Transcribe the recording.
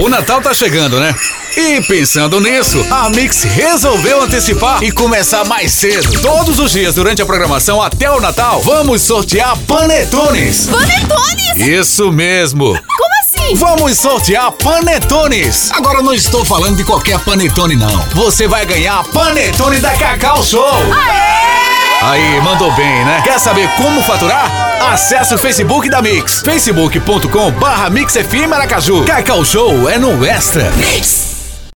O Natal tá chegando, né? E pensando nisso, a Mix resolveu antecipar e começar mais cedo. Todos os dias durante a programação até o Natal, vamos sortear panetones. Panetones? Isso mesmo. Como assim? Vamos sortear panetones. Agora não estou falando de qualquer panetone não. Você vai ganhar panetone da Cacau Show. Aê! Aí, mandou bem, né? Quer saber como faturar? Acesse o Facebook da Mix, facebook.com barra Mix FM Aracaju. Cacau Show é no Extra. Mix.